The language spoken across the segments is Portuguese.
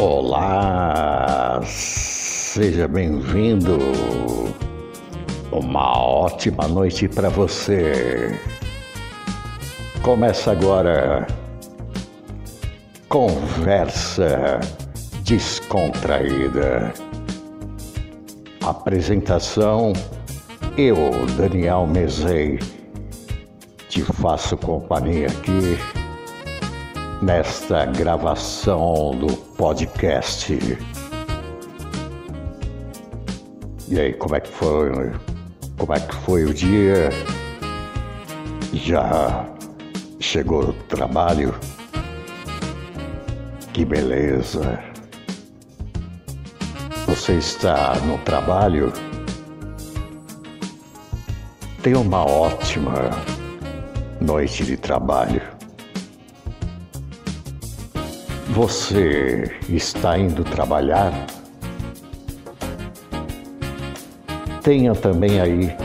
Olá, seja bem-vindo. Uma ótima noite para você. Começa agora Conversa Descontraída. Apresentação: eu, Daniel Mezei, te faço companhia aqui nesta gravação do podcast. E aí, como é que foi? Como é que foi o dia? Já chegou o trabalho? Que beleza! Você está no trabalho? Tenha uma ótima noite de trabalho. Você está indo trabalhar? Tenha também aí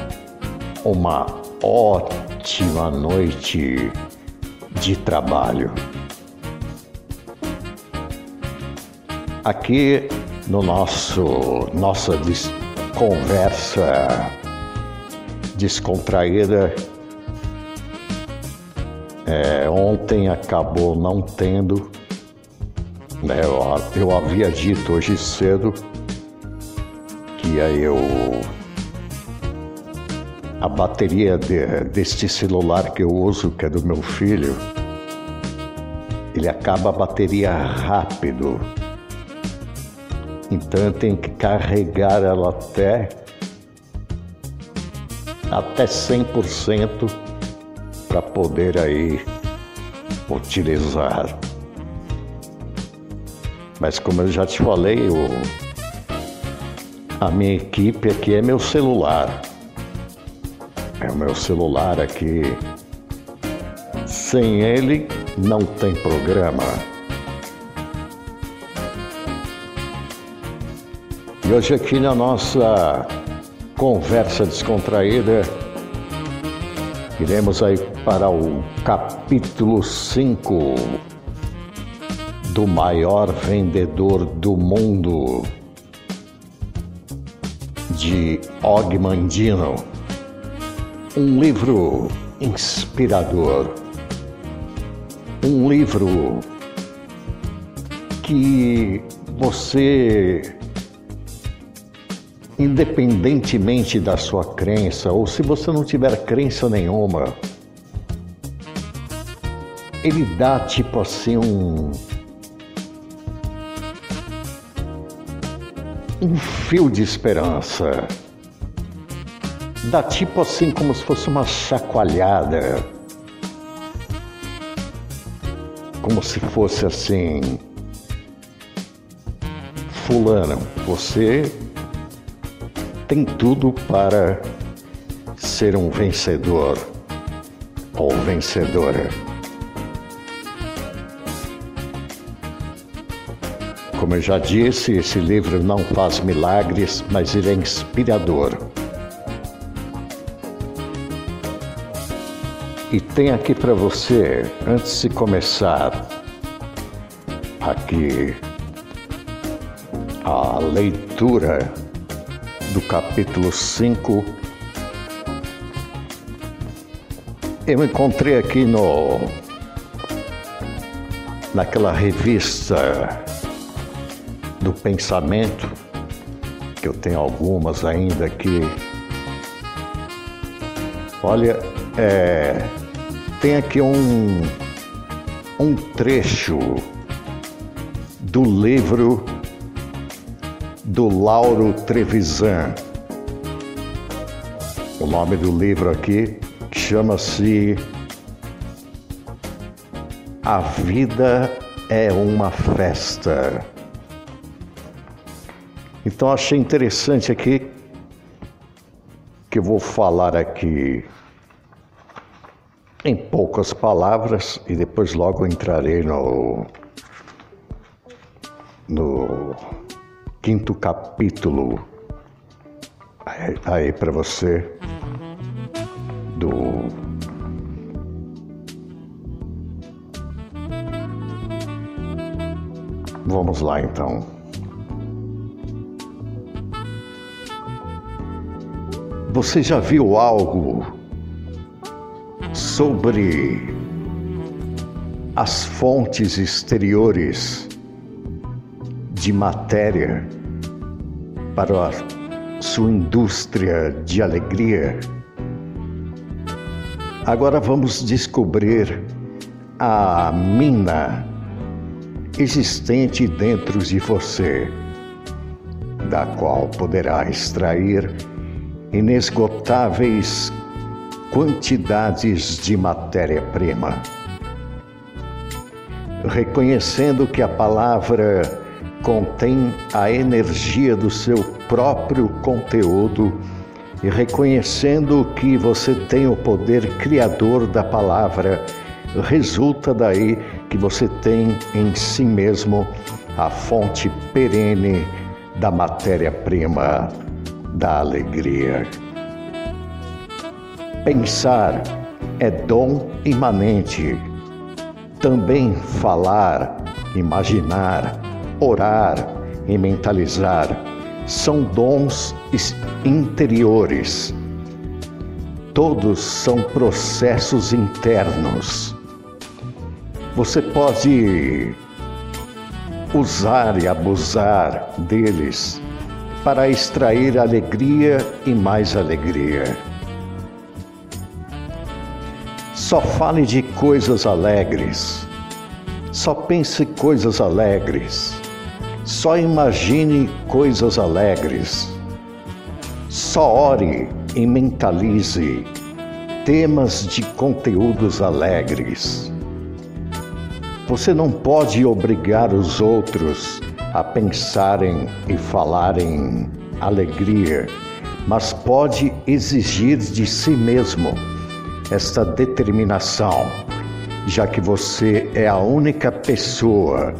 uma ótima noite de trabalho. Aqui no nosso nossa conversa descontraída, é, ontem acabou não tendo né? Eu, eu havia dito hoje cedo que eu a bateria de, deste celular que eu uso, que é do meu filho, ele acaba a bateria rápido. Então eu tenho que carregar ela até até 100% para poder aí utilizar. Mas como eu já te falei, o, a minha equipe aqui é meu celular. É o meu celular aqui. Sem ele não tem programa. E hoje aqui na nossa conversa descontraída, iremos aí para o capítulo 5 do maior vendedor do mundo, de Og Mandino. Um livro inspirador. Um livro que você, independentemente da sua crença, ou se você não tiver crença nenhuma, ele dá tipo assim um um fio de esperança. Dá tipo assim como se fosse uma chacoalhada. Como se fosse assim. Fulano, você tem tudo para ser um vencedor ou vencedora. Como eu já disse, esse livro não faz milagres, mas ele é inspirador. E tem aqui para você, antes de começar, aqui a leitura do capítulo 5. Eu encontrei aqui no naquela revista do pensamento, que eu tenho algumas ainda aqui. Olha, é, tem aqui um, um trecho do livro do Lauro Trevisan. O nome do livro aqui chama-se A Vida é uma Festa. Então achei interessante aqui que eu vou falar aqui em poucas palavras e depois logo entrarei no no quinto capítulo aí, aí para você do Vamos lá então. Você já viu algo sobre as fontes exteriores de matéria para sua indústria de alegria? Agora vamos descobrir a mina existente dentro de você, da qual poderá extrair inesgotáveis quantidades de matéria-prima. Reconhecendo que a palavra contém a energia do seu próprio conteúdo e reconhecendo que você tem o poder criador da palavra, resulta daí que você tem em si mesmo a fonte perene da matéria-prima da alegria. Pensar é dom imanente. Também falar, imaginar, orar e mentalizar são dons interiores. Todos são processos internos. Você pode usar e abusar deles para extrair alegria e mais alegria. Só fale de coisas alegres. Só pense coisas alegres. Só imagine coisas alegres. Só ore e mentalize temas de conteúdos alegres. Você não pode obrigar os outros a pensarem e falarem alegria, mas pode exigir de si mesmo esta determinação, já que você é a única pessoa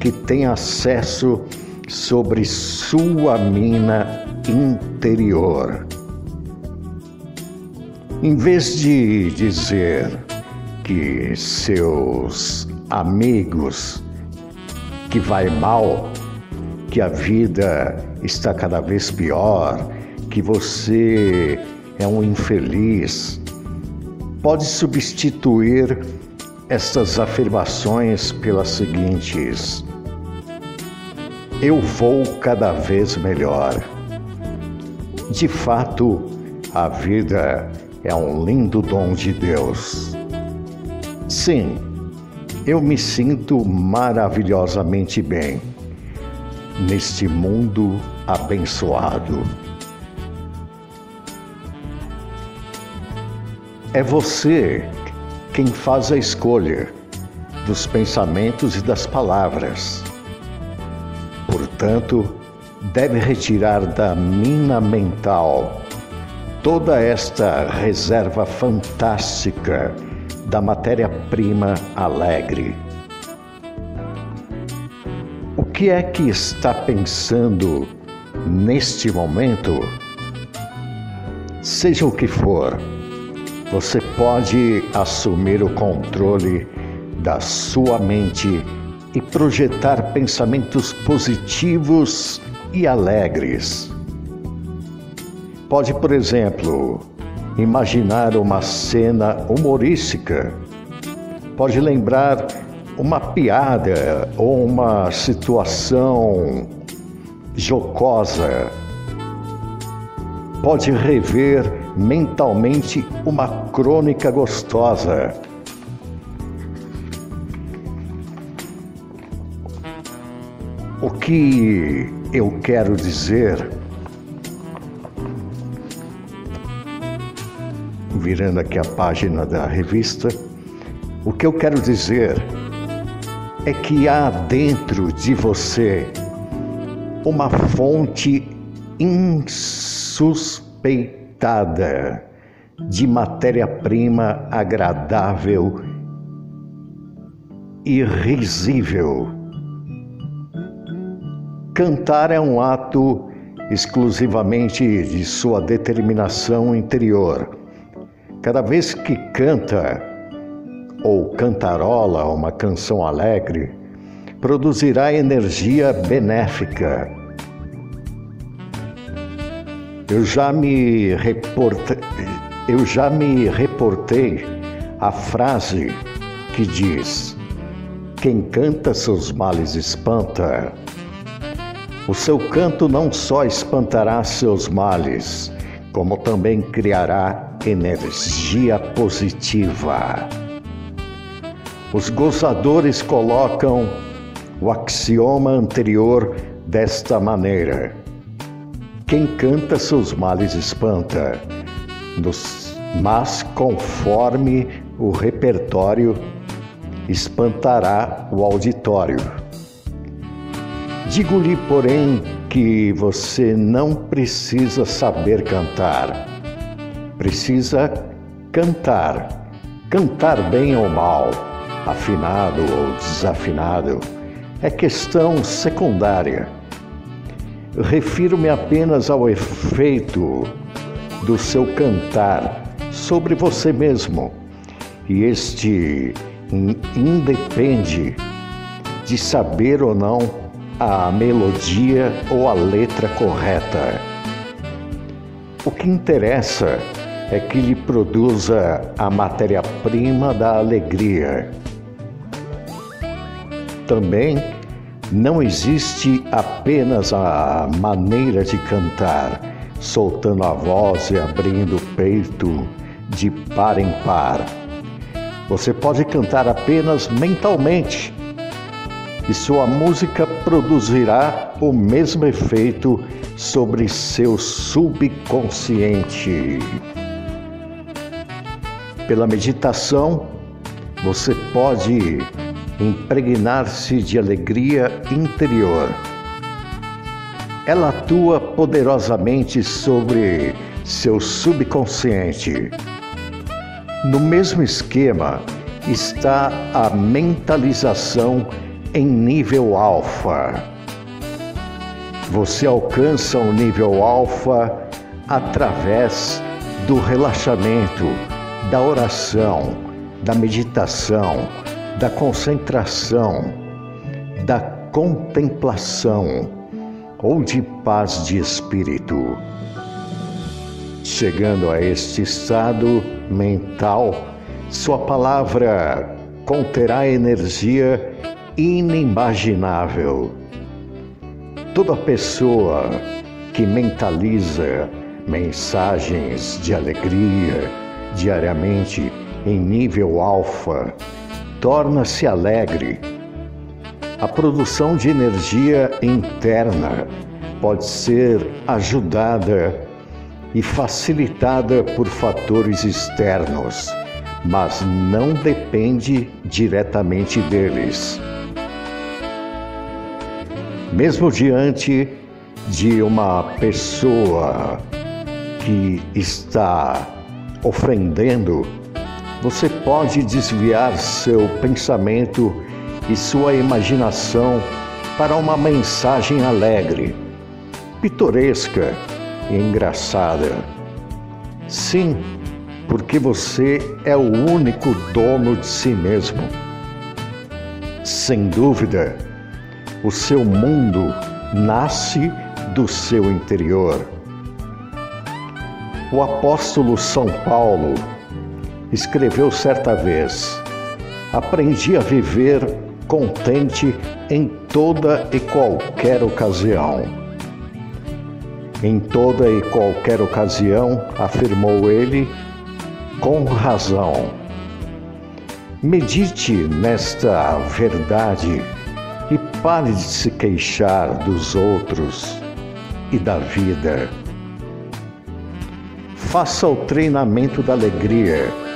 que tem acesso sobre sua mina interior. Em vez de dizer que seus amigos que vai mal, que a vida está cada vez pior, que você é um infeliz, pode substituir estas afirmações pelas seguintes: Eu vou cada vez melhor. De fato, a vida é um lindo dom de Deus. Sim, eu me sinto maravilhosamente bem neste mundo abençoado. É você quem faz a escolha dos pensamentos e das palavras. Portanto, deve retirar da mina mental toda esta reserva fantástica da matéria-prima alegre. Que é que está pensando neste momento? Seja o que for, você pode assumir o controle da sua mente e projetar pensamentos positivos e alegres. Pode, por exemplo, imaginar uma cena humorística, pode lembrar uma piada ou uma situação jocosa, pode rever mentalmente uma crônica gostosa. O que eu quero dizer virando aqui a página da revista, o que eu quero dizer é que há dentro de você uma fonte insuspeitada de matéria-prima agradável e risível. Cantar é um ato exclusivamente de sua determinação interior Cada vez que canta ou cantarola uma canção alegre, produzirá energia benéfica. Eu já me reportei, eu já me reportei a frase que diz: Quem canta seus males espanta. O seu canto não só espantará seus males, como também criará energia positiva. Os gozadores colocam o axioma anterior desta maneira: Quem canta seus males espanta, mas conforme o repertório espantará o auditório. Digo-lhe, porém, que você não precisa saber cantar. Precisa cantar. Cantar bem ou mal, afinado ou desafinado, é questão secundária. Refiro-me apenas ao efeito do seu cantar sobre você mesmo. E este independe de saber ou não a melodia ou a letra correta. O que interessa é que lhe produza a matéria-prima da alegria. Também não existe apenas a maneira de cantar, soltando a voz e abrindo o peito de par em par. Você pode cantar apenas mentalmente e sua música produzirá o mesmo efeito sobre seu subconsciente. Pela meditação, você pode impregnar-se de alegria interior. Ela atua poderosamente sobre seu subconsciente. No mesmo esquema está a mentalização em nível alfa. Você alcança o nível alfa através do relaxamento, da oração, da meditação, da concentração, da contemplação ou de paz de espírito. Chegando a este estado mental, sua palavra conterá energia inimaginável. Toda pessoa que mentaliza mensagens de alegria diariamente em nível alfa torna-se alegre. A produção de energia interna pode ser ajudada e facilitada por fatores externos, mas não depende diretamente deles. Mesmo diante de uma pessoa que está ofendendo, você pode desviar seu pensamento e sua imaginação para uma mensagem alegre, pitoresca e engraçada. Sim, porque você é o único dono de si mesmo. Sem dúvida, o seu mundo nasce do seu interior. O apóstolo São Paulo escreveu certa vez: Aprendi a viver contente em toda e qualquer ocasião. Em toda e qualquer ocasião, afirmou ele, com razão. Medite nesta verdade e pare de se queixar dos outros e da vida. Faça o treinamento da alegria.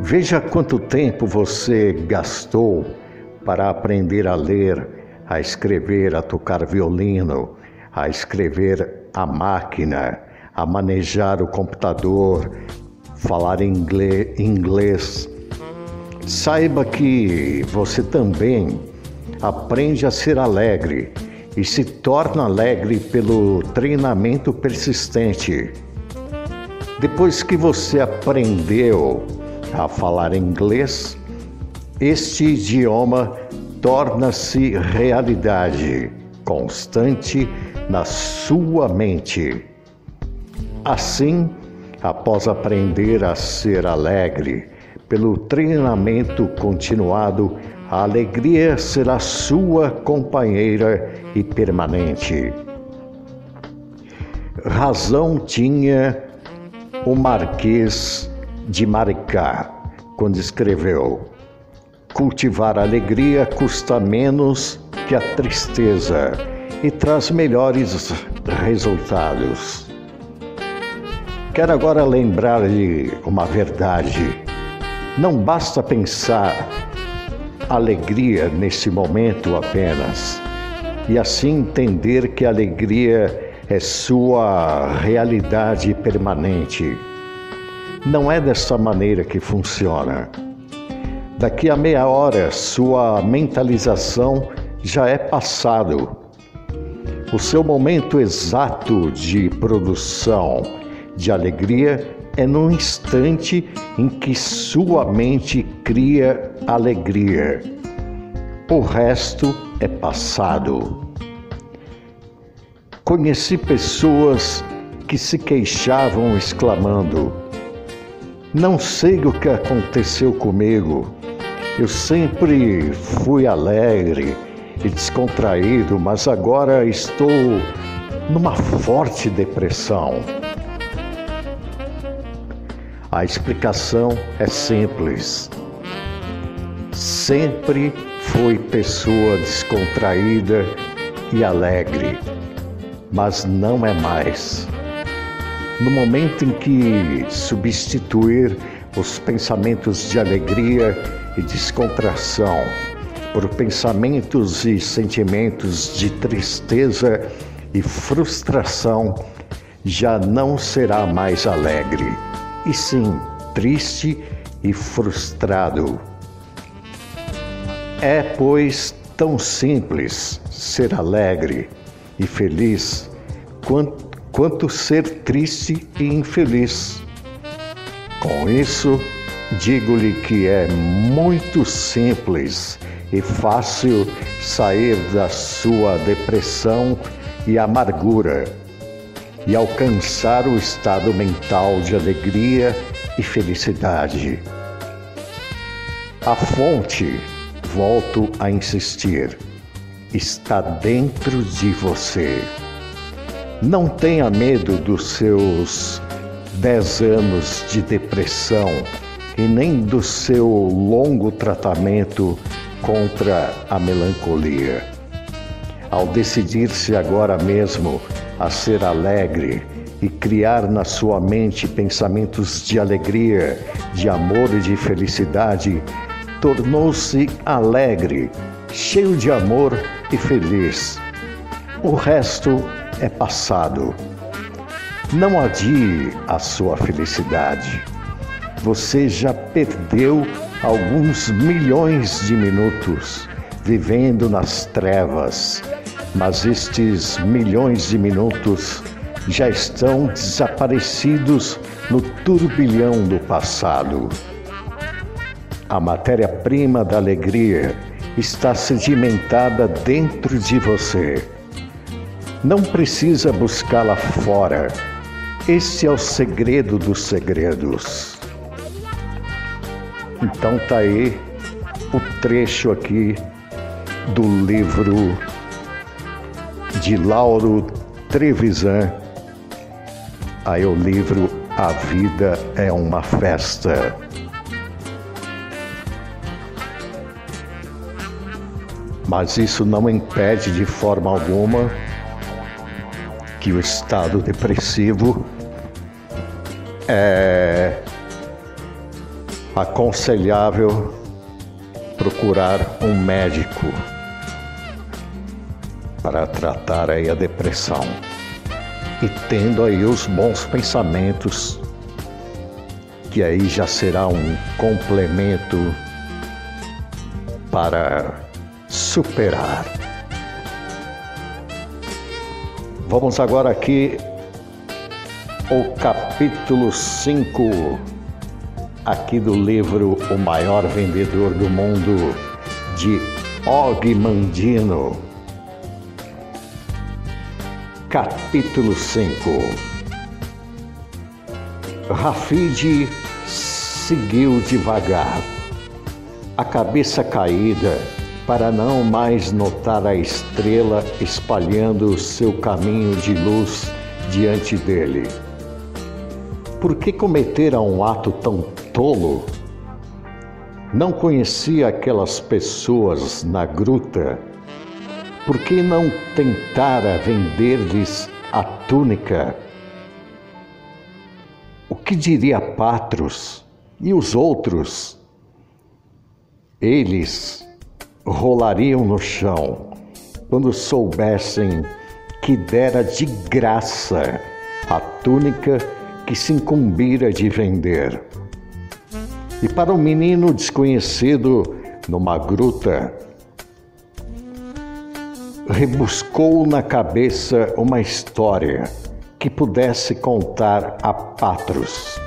Veja quanto tempo você gastou para aprender a ler, a escrever, a tocar violino, a escrever a máquina, a manejar o computador, falar inglês. Saiba que você também aprende a ser alegre e se torna alegre pelo treinamento persistente. Depois que você aprendeu a falar inglês, este idioma torna-se realidade constante na sua mente. Assim, após aprender a ser alegre, pelo treinamento continuado, a alegria será sua companheira e permanente. Razão tinha o Marquês de Maricá quando escreveu: Cultivar a alegria custa menos que a tristeza e traz melhores resultados. Quero agora lembrar-lhe uma verdade. Não basta pensar alegria nesse momento apenas, e assim entender que a alegria é sua realidade permanente. Não é dessa maneira que funciona. Daqui a meia hora, sua mentalização já é passado. O seu momento exato de produção de alegria é no instante em que sua mente cria alegria. O resto é passado. Conheci pessoas que se queixavam exclamando: Não sei o que aconteceu comigo. Eu sempre fui alegre e descontraído, mas agora estou numa forte depressão. A explicação é simples. Sempre foi pessoa descontraída e alegre, mas não é mais. No momento em que substituir os pensamentos de alegria e descontração por pensamentos e sentimentos de tristeza e frustração, já não será mais alegre e sim triste e frustrado. É, pois, tão simples ser alegre e feliz quanto, quanto ser triste e infeliz. Com isso, digo-lhe que é muito simples e fácil sair da sua depressão e amargura e alcançar o estado mental de alegria e felicidade. A fonte, volto a insistir, está dentro de você. Não tenha medo dos seus dez anos de depressão e nem do seu longo tratamento contra a melancolia. Ao decidir-se agora mesmo a ser alegre e criar na sua mente pensamentos de alegria, de amor e de felicidade, tornou-se alegre, cheio de amor e feliz. O resto é passado. Não adie a sua felicidade. Você já perdeu alguns milhões de minutos vivendo nas trevas mas estes milhões de minutos já estão desaparecidos no turbilhão do passado. A matéria-prima da alegria está sedimentada dentro de você. Não precisa buscá-la fora. Esse é o segredo dos segredos. Então tá aí o trecho aqui do livro de Lauro Trevisan. Aí o livro A Vida é uma Festa. Mas isso não impede de forma alguma que o estado depressivo é aconselhável procurar um médico para tratar aí a depressão. E tendo aí os bons pensamentos, que aí já será um complemento para superar. Vamos agora aqui o capítulo 5 aqui do livro O Maior Vendedor do Mundo de Og Mandino. Capítulo 5 Rafid seguiu devagar, a cabeça caída, para não mais notar a estrela espalhando seu caminho de luz diante dele. Por que cometera um ato tão tolo? Não conhecia aquelas pessoas na gruta? Por que não tentara vender-lhes a túnica? O que diria Patros e os outros? Eles rolariam no chão quando soubessem que dera de graça a túnica que se incumbira de vender. E para um menino desconhecido numa gruta, rebuscou na cabeça uma história que pudesse contar a Patros.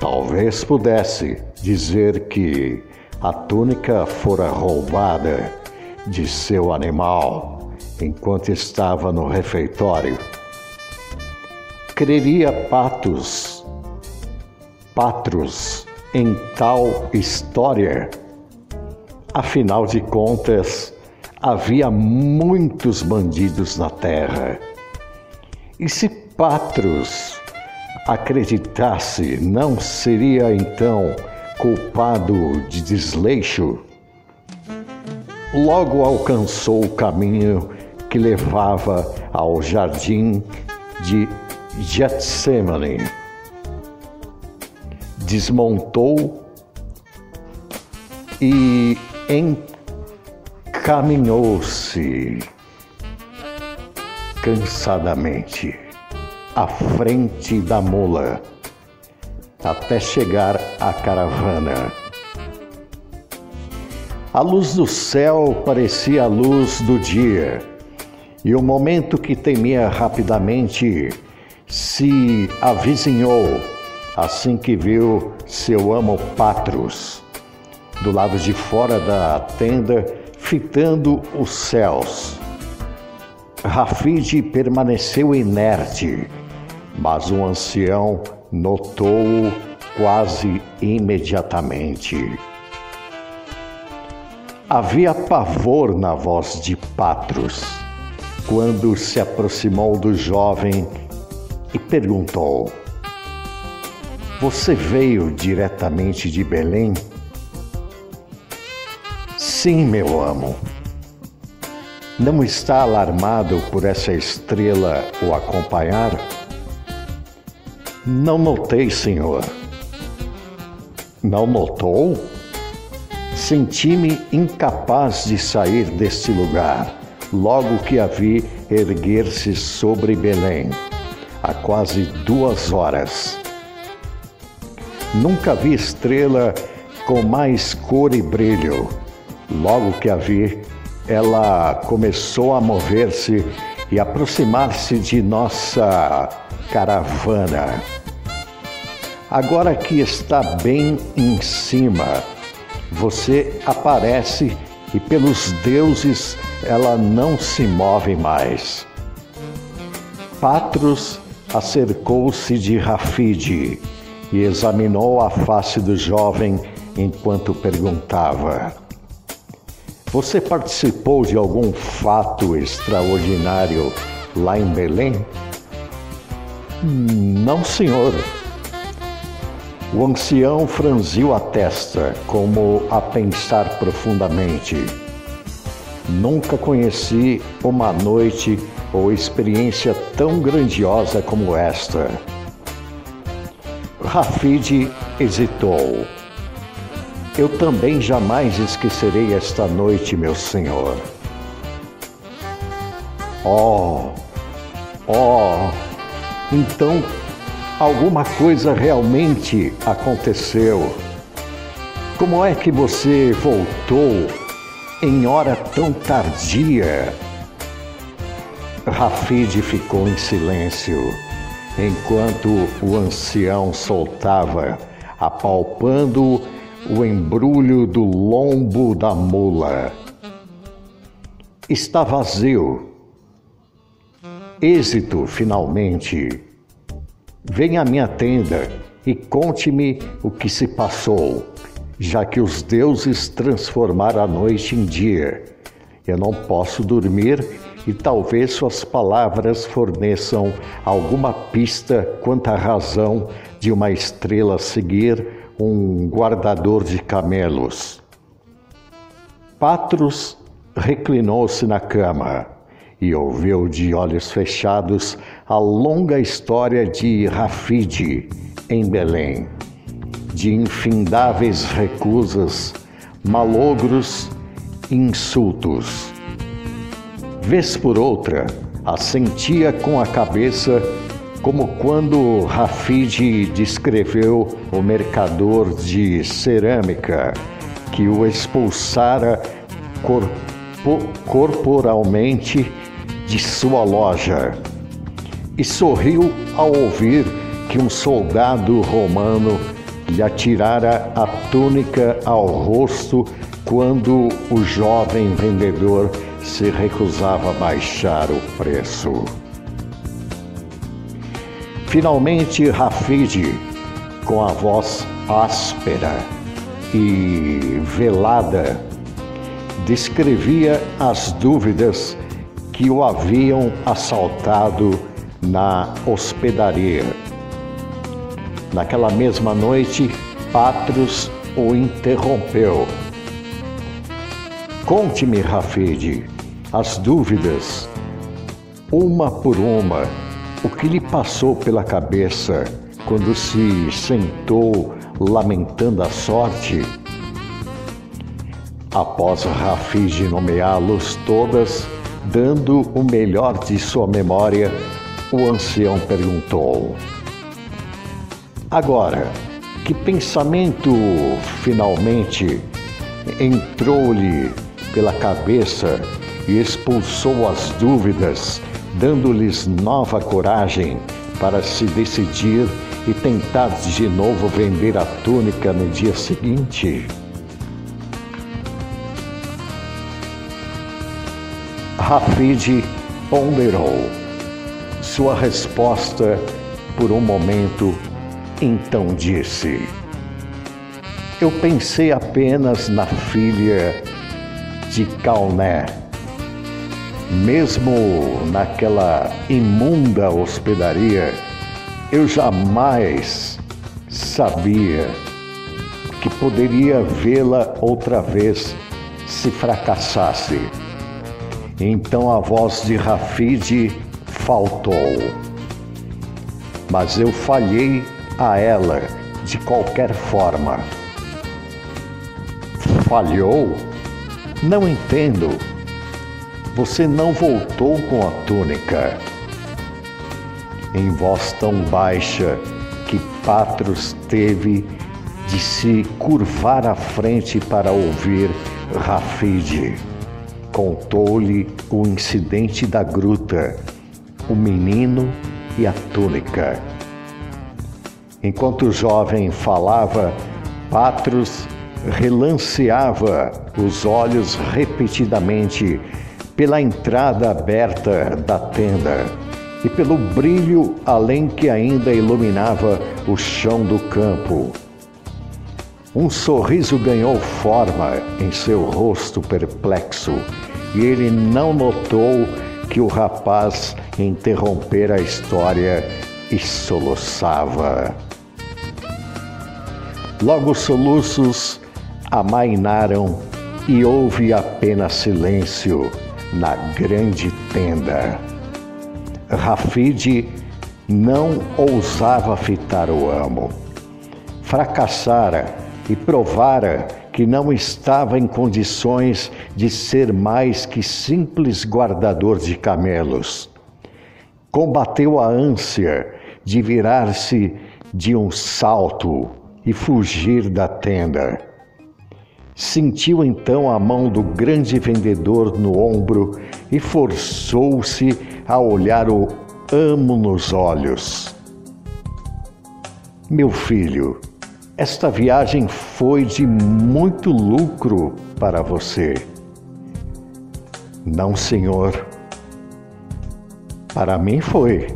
Talvez pudesse dizer que a túnica fora roubada de seu animal enquanto estava no refeitório. Creria Patos, Patros em tal história? Afinal de contas, havia muitos bandidos na terra. E se Patros acreditasse, não seria então culpado de desleixo? Logo alcançou o caminho que levava ao jardim de Getsemane. Desmontou e encaminhou-se cansadamente à frente da mula até chegar à caravana. A luz do céu parecia a luz do dia, e o momento que temia rapidamente se avizinhou assim que viu seu amo Patros do lado de fora da tenda, fitando os céus. Rafide permaneceu inerte, mas o ancião notou-o quase imediatamente. Havia pavor na voz de Patros quando se aproximou do jovem e perguntou: Você veio diretamente de Belém? Sim, meu amo. Não está alarmado por essa estrela o acompanhar? Não notei, senhor. Não notou? Senti-me incapaz de sair deste lugar, logo que a vi erguer-se sobre Belém há quase duas horas. Nunca vi estrela com mais cor e brilho. Logo que a vi, ela começou a mover-se e aproximar-se de nossa caravana. Agora que está bem em cima, você aparece e pelos deuses ela não se move mais. Patros acercou-se de Rafide e examinou a face do jovem enquanto perguntava: Você participou de algum fato extraordinário lá em Belém? Não, senhor. O ancião franziu a testa, como a pensar profundamente. Nunca conheci uma noite ou experiência tão grandiosa como esta. Rafid hesitou. Eu também jamais esquecerei esta noite, meu senhor. Oh, oh, então alguma coisa realmente aconteceu. Como é que você voltou em hora tão tardia? Rafid ficou em silêncio, enquanto o ancião soltava, apalpando o embrulho do lombo da mula. está vazio. Êxito, finalmente. Venha à minha tenda e conte-me o que se passou, já que os deuses transformaram a noite em dia. Eu não posso dormir e talvez suas palavras forneçam alguma pista quanto à razão de uma estrela seguir um guardador de camelos. Patros reclinou-se na cama e ouviu de olhos fechados a longa história de Rafide em Belém, de infindáveis recusas, malogros insultos. Vez por outra, assentia com a cabeça, como quando Rafide descreveu o mercador de cerâmica que o expulsara corpo corporalmente de sua loja e sorriu ao ouvir que um soldado romano lhe atirara a túnica ao rosto quando o jovem vendedor se recusava a baixar o preço. Finalmente, Rafide, com a voz áspera e velada, descrevia as dúvidas que o haviam assaltado na hospedaria. Naquela mesma noite, Patros o interrompeu. Conte-me, Rafide, as dúvidas, uma por uma, o que lhe passou pela cabeça quando se sentou lamentando a sorte. Após Rafide nomeá-los todas, Dando o melhor de sua memória, o ancião perguntou: Agora, que pensamento finalmente entrou-lhe pela cabeça e expulsou as dúvidas, dando-lhes nova coragem para se decidir e tentar de novo vender a túnica no dia seguinte? Rafid ponderou. Sua resposta, por um momento, então disse: Eu pensei apenas na filha de Calné. Mesmo naquela imunda hospedaria, eu jamais sabia que poderia vê-la outra vez se fracassasse. Então a voz de Rafide faltou. Mas eu falhei a ela de qualquer forma. Falhou? Não entendo. Você não voltou com a túnica. Em voz tão baixa que Patros teve de se curvar à frente para ouvir Rafide contou-lhe o incidente da gruta, o menino e a túnica. Enquanto o jovem falava, Patros relanceava os olhos repetidamente pela entrada aberta da tenda e pelo brilho além que ainda iluminava o chão do campo. Um sorriso ganhou forma em seu rosto perplexo e ele não notou que o rapaz interrompera a história e soluçava. Logo os soluços amainaram e houve apenas silêncio na grande tenda. Rafide não ousava fitar o amo. Fracassara e provara que não estava em condições de ser mais que simples guardador de camelos. Combateu a ânsia de virar-se de um salto e fugir da tenda. Sentiu então a mão do grande vendedor no ombro e forçou-se a olhar o amo nos olhos. Meu filho, esta viagem foi de muito lucro para você. Não, senhor. Para mim foi.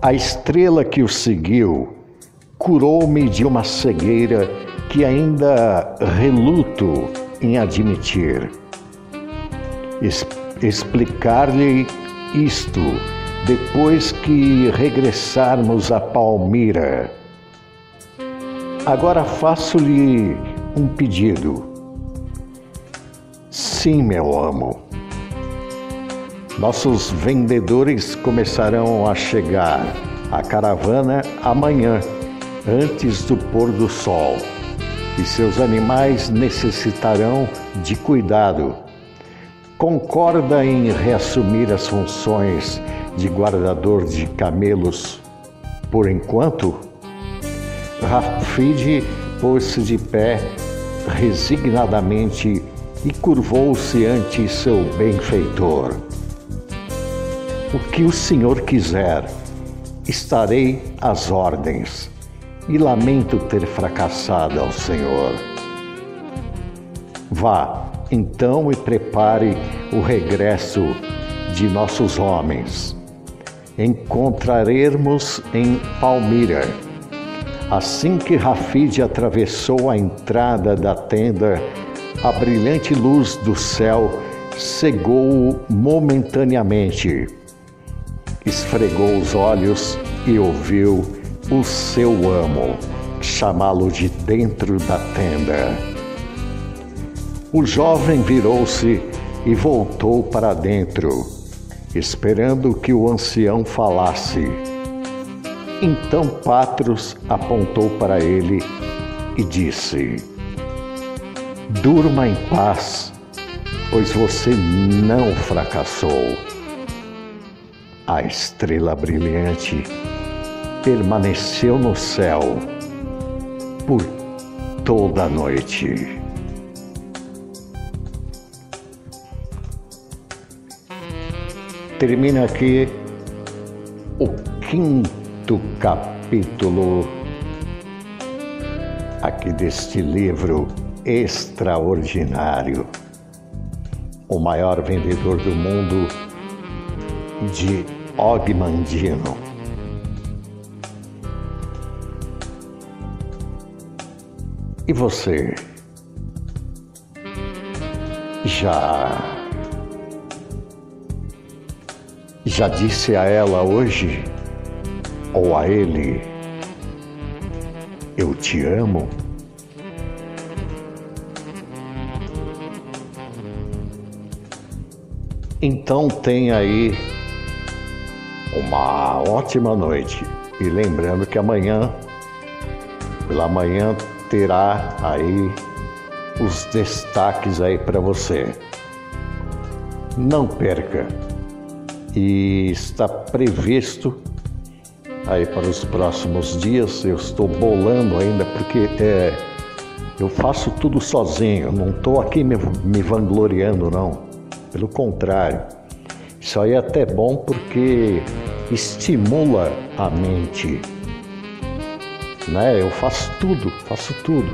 A estrela que o seguiu curou-me de uma cegueira que ainda reluto em admitir. Es Explicar-lhe isto depois que regressarmos a Palmira. Agora faço-lhe um pedido. Sim, meu amo. Nossos vendedores começarão a chegar. A caravana amanhã, antes do pôr do sol, e seus animais necessitarão de cuidado. Concorda em reassumir as funções de guardador de camelos por enquanto? Rafid pôs-se de pé resignadamente e curvou-se ante seu benfeitor. O que o Senhor quiser, estarei às ordens, e lamento ter fracassado ao Senhor. Vá, então, e prepare o regresso de nossos homens. Encontraremos em Palmira. Assim que Rafide atravessou a entrada da tenda, a brilhante luz do céu cegou-o momentaneamente. Esfregou os olhos e ouviu o seu amo chamá-lo de dentro da tenda. O jovem virou-se e voltou para dentro, esperando que o ancião falasse. Então Patros apontou para ele e disse: Durma em paz, pois você não fracassou. A estrela brilhante permaneceu no céu por toda a noite. Termina aqui o quinto capítulo aqui deste livro extraordinário, o maior vendedor do mundo de Ogmandino. E você? Já. Já disse a ela hoje, ou a ele, eu te amo? Então tenha aí uma ótima noite. E lembrando que amanhã, pela manhã, terá aí os destaques aí para você. Não perca. E está previsto aí para os próximos dias. Eu estou bolando ainda porque é, eu faço tudo sozinho. Não estou aqui me, me vangloriando não. Pelo contrário, isso aí é até bom porque estimula a mente né? Eu faço tudo, faço tudo.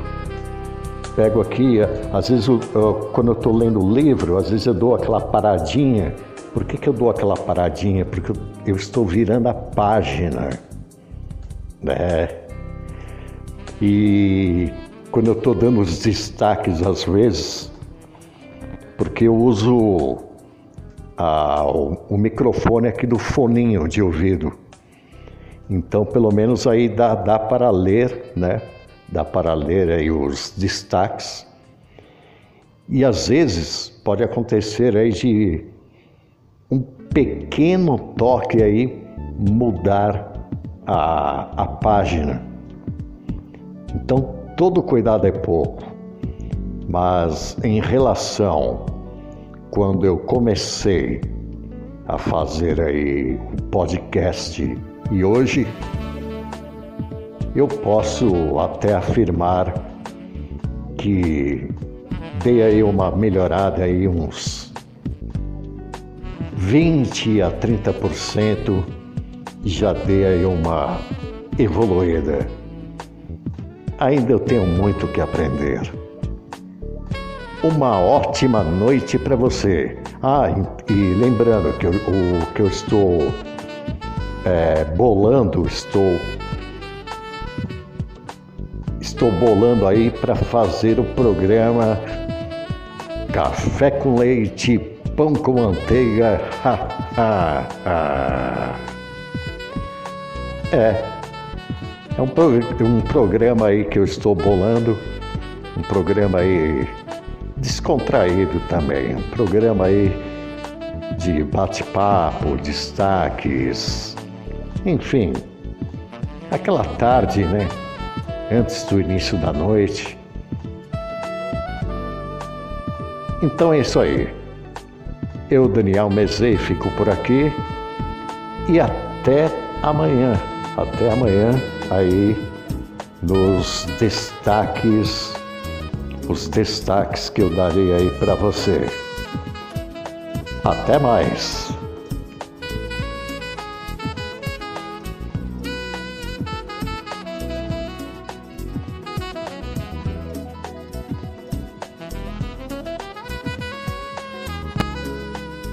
Pego aqui, às vezes eu, quando eu estou lendo o livro, às vezes eu dou aquela paradinha. Por que, que eu dou aquela paradinha? Porque eu, eu estou virando a página, né? E quando eu estou dando os destaques às vezes, porque eu uso a, o, o microfone aqui do foninho de ouvido. Então, pelo menos aí dá, dá para ler, né? Dá para ler aí os destaques. E às vezes pode acontecer aí de um pequeno toque aí mudar a, a página. Então, todo cuidado é pouco. Mas em relação quando eu comecei a fazer aí o podcast e hoje eu posso até afirmar que dei aí uma melhorada aí uns 20 a 30% já dei aí uma evoluída. Ainda eu tenho muito que aprender. Uma ótima noite para você. Ah, e, lembrando que eu, o que eu estou é, bolando, estou estou bolando aí para fazer o programa Café com Leite, Pão com Manteiga. É, é um, um programa aí que eu estou bolando, um programa aí descontraído também, um programa aí de bate-papo, destaques, enfim, aquela tarde, né? Antes do início da noite. Então é isso aí. Eu, Daniel Mezei, fico por aqui e até amanhã. Até amanhã aí nos destaques os destaques que eu darei aí para você. Até mais!